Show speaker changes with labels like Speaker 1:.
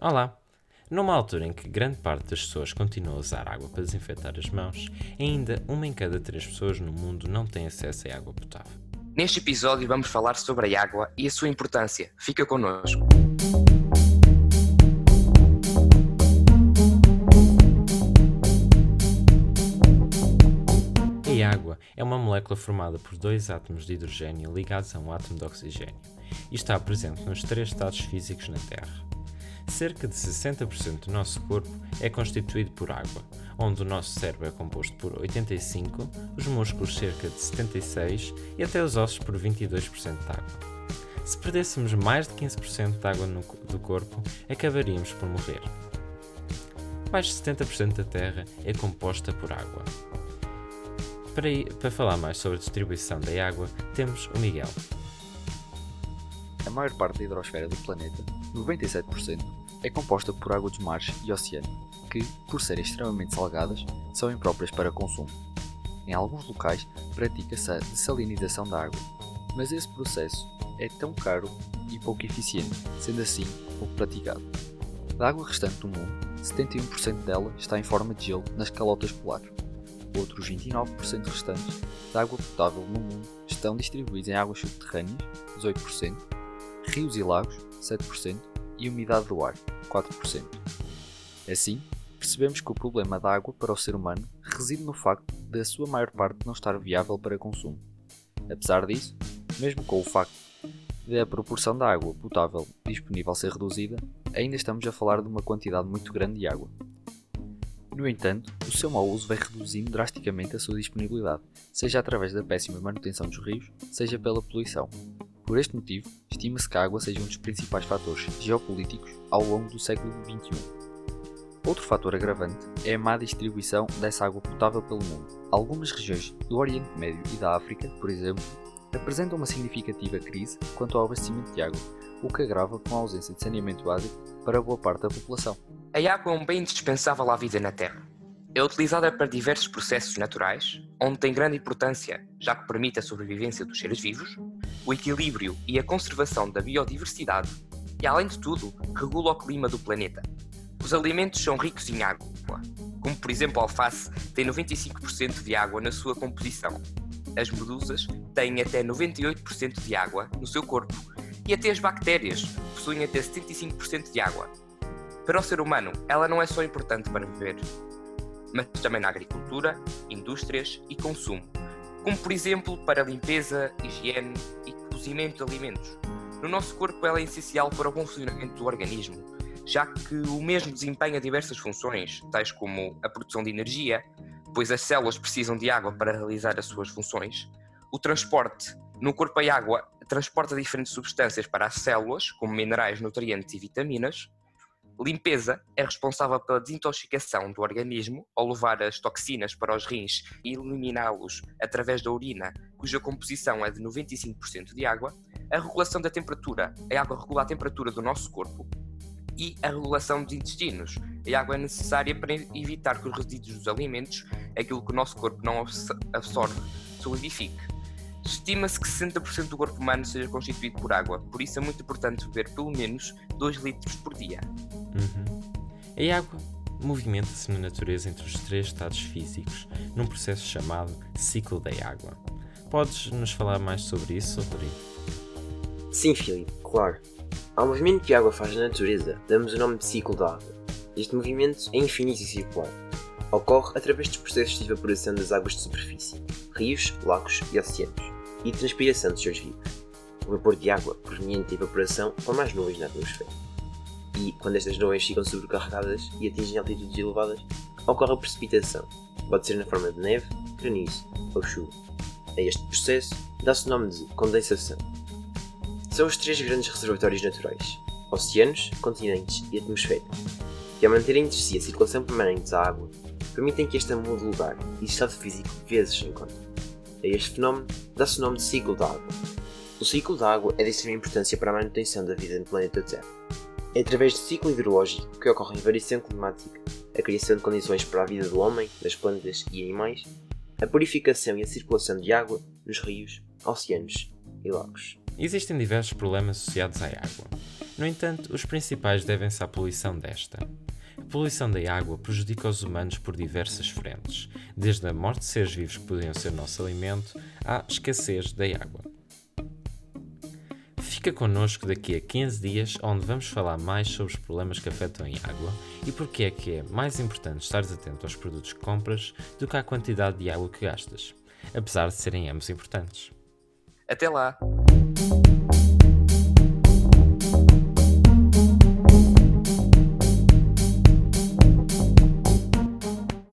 Speaker 1: Olá! Numa altura em que grande parte das pessoas continua a usar água para desinfetar as mãos, ainda uma em cada três pessoas no mundo não tem acesso a água potável.
Speaker 2: Neste episódio vamos falar sobre a água e a sua importância. Fica connosco.
Speaker 1: A água é uma molécula formada por dois átomos de hidrogênio ligados a um átomo de oxigênio e está presente nos três estados físicos na Terra. Cerca de 60% do nosso corpo é constituído por água, onde o nosso cérebro é composto por 85%, os músculos cerca de 76% e até os ossos por 22% de água. Se perdêssemos mais de 15% de água no, do corpo, acabaríamos por morrer. Mais de 70% da Terra é composta por água. Para, para falar mais sobre a distribuição da água, temos o Miguel.
Speaker 3: A maior parte da hidrosfera do planeta, 97%, é composta por água dos mares e oceanos, que, por serem extremamente salgadas, são impróprias para consumo. Em alguns locais, pratica-se a dessalinização da água, mas esse processo é tão caro e pouco eficiente, sendo assim pouco praticado. Da água restante do mundo, 71% dela está em forma de gelo nas calotas polares. Outros 29% restantes da água potável no mundo estão distribuídos em águas subterrâneas, 18%, rios e lagos, 7%, e umidade do ar, 4%. Assim, percebemos que o problema da água para o ser humano reside no facto de a sua maior parte não estar viável para consumo. Apesar disso, mesmo com o facto de a proporção da água potável disponível ser reduzida, ainda estamos a falar de uma quantidade muito grande de água. No entanto, o seu mau uso vai reduzindo drasticamente a sua disponibilidade, seja através da péssima manutenção dos rios, seja pela poluição, por este motivo, estima-se que a água seja um dos principais fatores geopolíticos ao longo do século XXI. Outro fator agravante é a má distribuição dessa água potável pelo mundo. Algumas regiões do Oriente Médio e da África, por exemplo, apresentam uma significativa crise quanto ao abastecimento de água, o que agrava com a ausência de saneamento básico para boa parte da população.
Speaker 2: A água é um bem indispensável à vida na Terra. É utilizada para diversos processos naturais, onde tem grande importância, já que permite a sobrevivência dos seres vivos, o equilíbrio e a conservação da biodiversidade e, além de tudo, regula o clima do planeta. Os alimentos são ricos em água, como por exemplo a alface tem 95% de água na sua composição. As medusas têm até 98% de água no seu corpo e até as bactérias possuem até 75% de água. Para o ser humano, ela não é só importante para viver, mas também na agricultura, indústrias e consumo, como por exemplo para limpeza, higiene e cozimento de alimentos. No nosso corpo ela é essencial para o bom funcionamento do organismo, já que o mesmo desempenha diversas funções, tais como a produção de energia, pois as células precisam de água para realizar as suas funções, o transporte. No corpo a água transporta diferentes substâncias para as células, como minerais, nutrientes e vitaminas, Limpeza é responsável pela desintoxicação do organismo ao levar as toxinas para os rins e eliminá-los através da urina, cuja composição é de 95% de água. A regulação da temperatura. A água regula a temperatura do nosso corpo. E a regulação dos intestinos. A água é necessária para evitar que os resíduos dos alimentos, aquilo que o nosso corpo não absorve, solidifique. Estima-se que 60% do corpo humano seja constituído por água, por isso é muito importante beber pelo menos 2 litros por dia.
Speaker 1: Uhum. A água movimenta-se na natureza entre os três estados físicos, num processo chamado ciclo da água. Podes nos falar mais sobre isso, Rodrigo?
Speaker 4: Sim, Filipe, claro. Ao movimento que a água faz na natureza, damos o nome de ciclo da água. Este movimento é infinito e circular. Ocorre através dos processos de evaporação das águas de superfície, rios, lagos e oceanos e transpiração dos seres vivos. O vapor de água proveniente da evaporação forma as nuvens na atmosfera. E, quando estas nuvens ficam sobrecarregadas e atingem altitudes elevadas, ocorre a precipitação. Pode ser na forma de neve, granizo ou chuva. A este processo dá-se o nome de condensação. São os três grandes reservatórios naturais: oceanos, continentes e atmosfera, que, ao manterem entre si a circulação permanente da água, permitem que esta mude de lugar e estado físico vezes em quando. A este fenómeno dá-se o nome de ciclo da água. O ciclo da água é de extrema importância para a manutenção da vida no planeta Terra. É através do ciclo hidrológico que ocorre a variação climática, a criação de condições para a vida do homem, das plantas e animais, a purificação e a circulação de água nos rios, oceanos e lagos.
Speaker 1: Existem diversos problemas associados à água. No entanto, os principais devem-se à poluição desta. Poluição da água prejudica os humanos por diversas frentes, desde a morte de seres vivos que podiam ser nosso alimento à escassez da água. Fica connosco daqui a 15 dias, onde vamos falar mais sobre os problemas que afetam a água e porque é que é mais importante estares atento aos produtos que compras do que à quantidade de água que gastas, apesar de serem ambos importantes.
Speaker 2: Até lá!